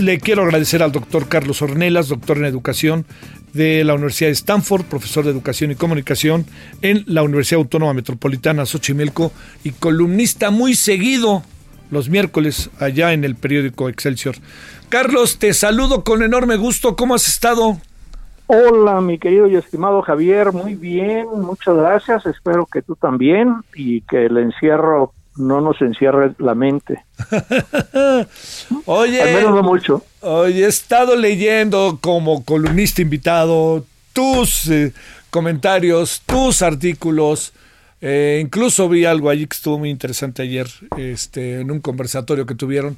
Le quiero agradecer al doctor Carlos Ornelas, doctor en educación de la Universidad de Stanford, profesor de educación y comunicación en la Universidad Autónoma Metropolitana Xochimilco y columnista muy seguido los miércoles allá en el periódico Excelsior. Carlos, te saludo con enorme gusto. ¿Cómo has estado? Hola, mi querido y estimado Javier, muy bien, muchas gracias. Espero que tú también y que el encierro no nos encierre la mente. Oye, Al menos no mucho. Oye, he estado leyendo como columnista invitado tus eh, comentarios, tus artículos. Eh, incluso vi algo allí que estuvo muy interesante ayer este, en un conversatorio que tuvieron.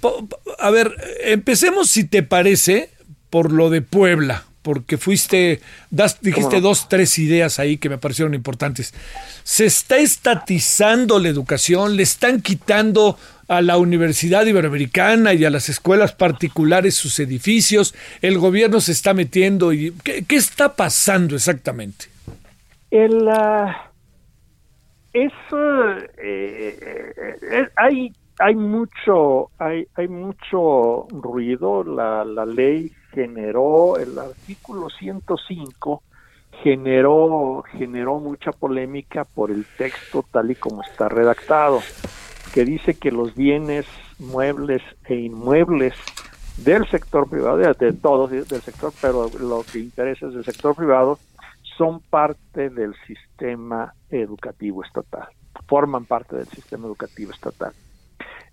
Po- A ver, empecemos si te parece por lo de Puebla, porque fuiste, das, dijiste dos, tres ideas ahí que me parecieron importantes. Se está estatizando la educación, le están quitando a la Universidad Iberoamericana y a las escuelas particulares sus edificios, el gobierno se está metiendo y ¿qué, qué está pasando exactamente? El, ah, es, eh, eh, eh, hay, hay mucho, hay, hay mucho ruido. La, la ley generó, el artículo 105 generó, generó mucha polémica por el texto tal y como está redactado, que dice que los bienes muebles e inmuebles del sector privado, de, de todos, del sector, pero lo que interesa es del sector privado, son parte del sistema educativo estatal, forman parte del sistema educativo estatal.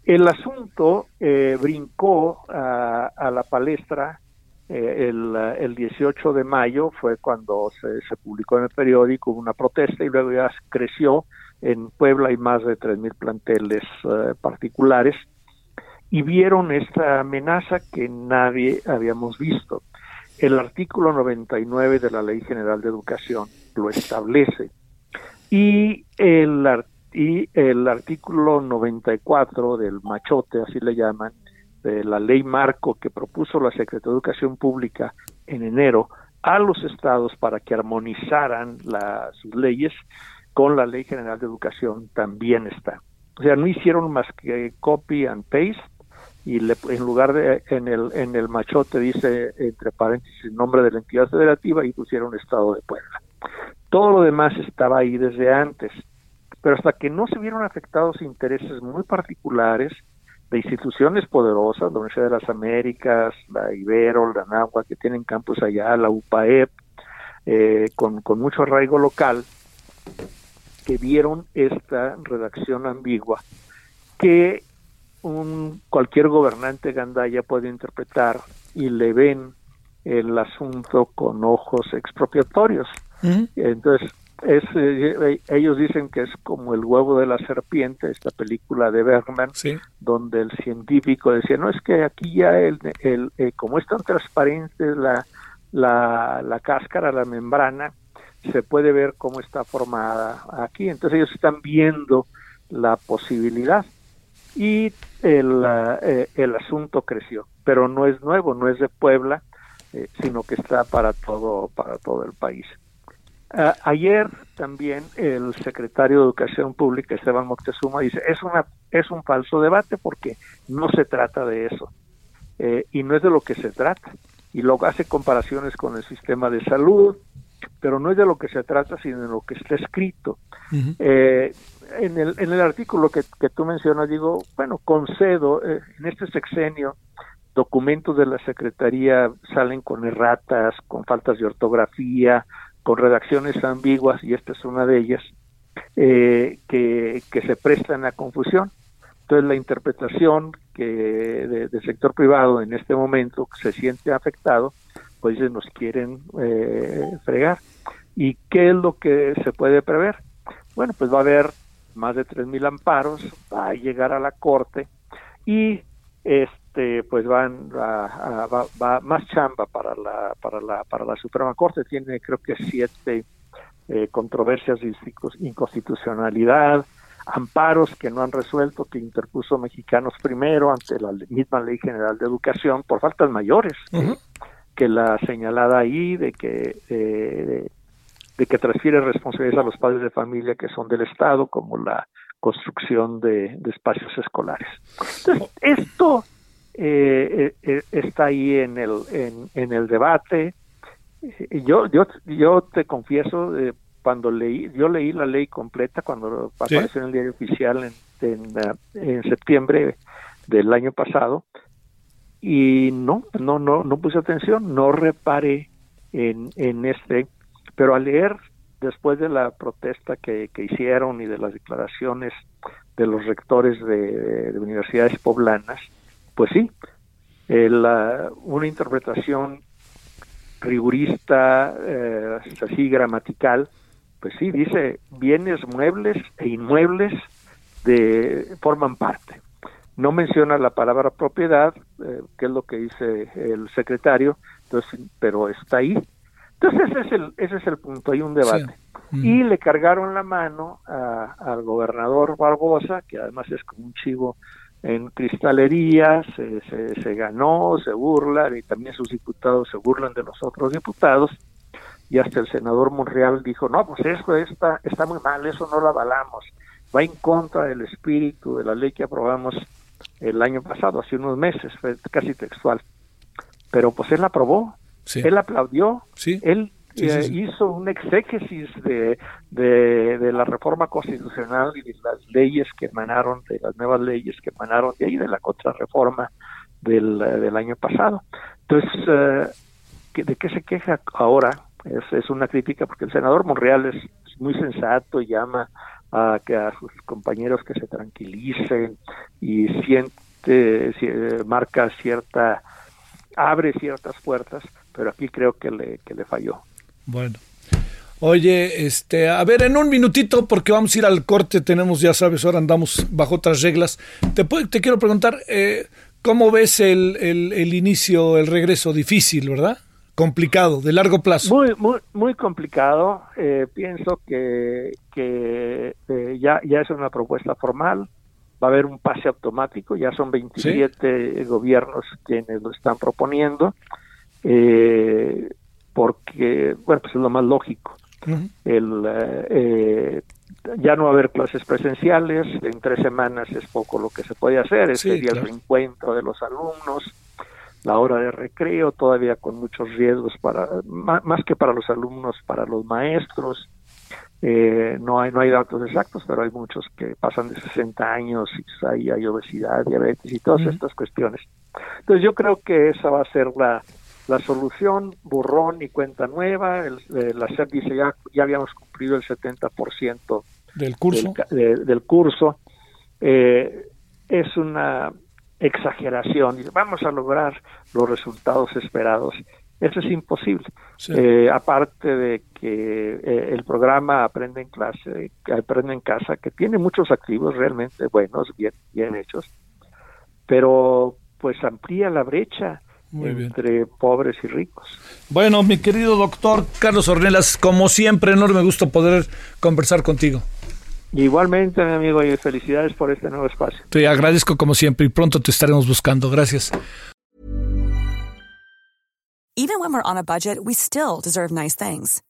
El asunto eh, brincó a, a la palestra eh, el, el 18 de mayo, fue cuando se, publicó en el periódico una protesta y luego ya creció. En Puebla hay más de 3.000 planteles eh, particulares y vieron esta amenaza que nadie habíamos visto. El artículo 99 de la Ley General de Educación lo establece y el, y el artículo 94 del machote, así le llaman, de la ley marco que propuso la Secretaría de Educación Pública en enero a los estados para que armonizaran la- sus leyes con la Ley General de Educación también está. O sea, no hicieron más que copy and paste y le- en lugar de en el en el machote dice entre paréntesis nombre de la entidad federativa y pusieron Estado de Puebla. Todo lo demás estaba ahí desde antes, pero hasta que no se vieron afectados intereses muy particulares de instituciones poderosas, la Universidad de las Américas, la Ibero, la Nahua, que tienen campus allá, la UPAEP, eh, con, con mucho arraigo local, que vieron esta redacción ambigua que un cualquier gobernante gandaya puede interpretar y le ven el asunto con ojos expropiatorios. Entonces, es, eh, ellos dicen que es como el huevo de la serpiente, esta película de Bergman, Sí. donde el científico decía, no, es que aquí ya, el, el, eh, como es tan transparente la, la, la cáscara, la membrana, se puede ver cómo está formada aquí. Entonces ellos están viendo la posibilidad y el, ah, eh, el asunto creció, pero no es nuevo, no es de Puebla, eh, sino que está para todo, para todo el país. Ah, ayer también el secretario de Educación Pública, Esteban Moctezuma, dice, es, una, es un falso debate porque no se trata de eso. Eh, y no es de lo que se trata. Y luego hace comparaciones con el sistema de salud, pero no es de lo que se trata, sino de lo que está escrito. Eh, en, el, en el artículo que, que tú mencionas, digo, bueno, concedo, eh, en este sexenio, documentos de la Secretaría salen con erratas, con faltas de ortografía, con redacciones ambiguas, y esta es una de ellas, eh, que, que se prestan a confusión. Entonces la interpretación que de- del sector privado en este momento se siente afectado, pues nos quieren eh, fregar. ¿Y qué es lo que se puede prever? Bueno, pues va a haber más de 3.000 amparos, va a llegar a la Corte y este pues van a, va, más chamba para la para la para la Suprema Corte. Tiene creo que siete eh, controversias de inconstitucionalidad amparos que no han resuelto que interpuso Mexicanos primero ante la misma Ley General de Educación por faltas mayores que la señalada ahí de que eh, de que transfiere responsabilidades a los padres de familia que son del Estado, como la construcción de, espacios escolares. Entonces, esto eh, eh, está ahí en el, en, el debate. Yo, yo, yo te confieso, cuando leí, yo leí la ley completa cuando apareció en el diario oficial en, en, septiembre del año pasado, y no, no, no, no puse atención, no reparé en, en este pero al leer después de la protesta que, hicieron y de las declaraciones de los rectores de, universidades poblanas, pues sí, una interpretación rigurista, eh, así gramatical, pues sí, dice bienes muebles e inmuebles de forman parte. No menciona la palabra propiedad, eh, que es lo que dice el secretario, entonces, pero está ahí. Entonces ese es el, ese es el punto, hay un debate. Y le cargaron la mano al gobernador Barbosa, que además es como un chivo en cristalería, se, se, ganó, se burla, y también sus diputados se burlan de los otros diputados, y hasta el senador Monreal dijo, no, pues esto está, está muy mal, eso no lo avalamos, va en contra del espíritu de la ley que aprobamos el año pasado, hace unos meses, fue casi textual. Pero pues él la aprobó, él aplaudió, él eh, hizo un exégesis de, de, la reforma constitucional y de las leyes que emanaron, de las nuevas leyes que emanaron de ahí, de la contrarreforma del, del año pasado. Entonces, eh, ¿de qué se queja ahora? Es, es una crítica porque el senador Monreal es, muy sensato y llama a que a sus compañeros que se tranquilicen y siente, marca cierta, abre ciertas puertas pero aquí creo que le, que le falló. Bueno. Oye, este, a ver, en un minutito, porque vamos a ir al corte, tenemos, ya sabes, ahora andamos bajo otras reglas. Te, te quiero preguntar, eh, ¿cómo ves el, el, inicio, el regreso? Difícil, ¿verdad? Complicado, de largo plazo. Muy, muy, muy complicado. Eh, pienso que, que eh, ya, ya es una propuesta formal. Va a haber un pase automático, ya son 27 gobiernos quienes lo están proponiendo eh, porque, bueno, pues es lo más lógico. el, eh, ya no va a haber clases presenciales, en tres semanas es poco lo que se puede hacer, ese sería el reencuentro de los alumnos, la hora de recreo, todavía con muchos riesgos para, más, que para los alumnos, para los maestros. Eh, no hay no hay datos exactos, pero hay muchos que pasan de 60 años y hay, hay obesidad, diabetes y todas estas cuestiones. Entonces yo creo que esa va a ser la, la solución, borrón y cuenta nueva, el, eh, la SEP dice ya, ya habíamos cumplido el 70% del curso. Del, curso. Eh, es una exageración. Vamos a lograr los resultados esperados. Eso es imposible. Eh, aparte de que el programa Aprende en clase, Aprende en casa, que tiene muchos activos realmente buenos, bien, bien hechos, pero pues amplía la brecha entre pobres y ricos. Bueno, mi querido doctor Carlos Ornelas, como siempre, enorme gusto poder conversar contigo. Igualmente, mi amigo, y felicidades por este nuevo espacio. Te agradezco como siempre y pronto te estaremos buscando. Gracias. Even when we're on a budget, we still deserve nice things.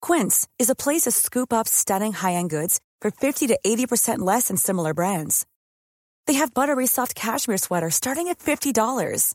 Quince is a place to scoop up stunning high-end goods for 50 to 80% less than similar brands. They have buttery soft cashmere sweaters starting at $50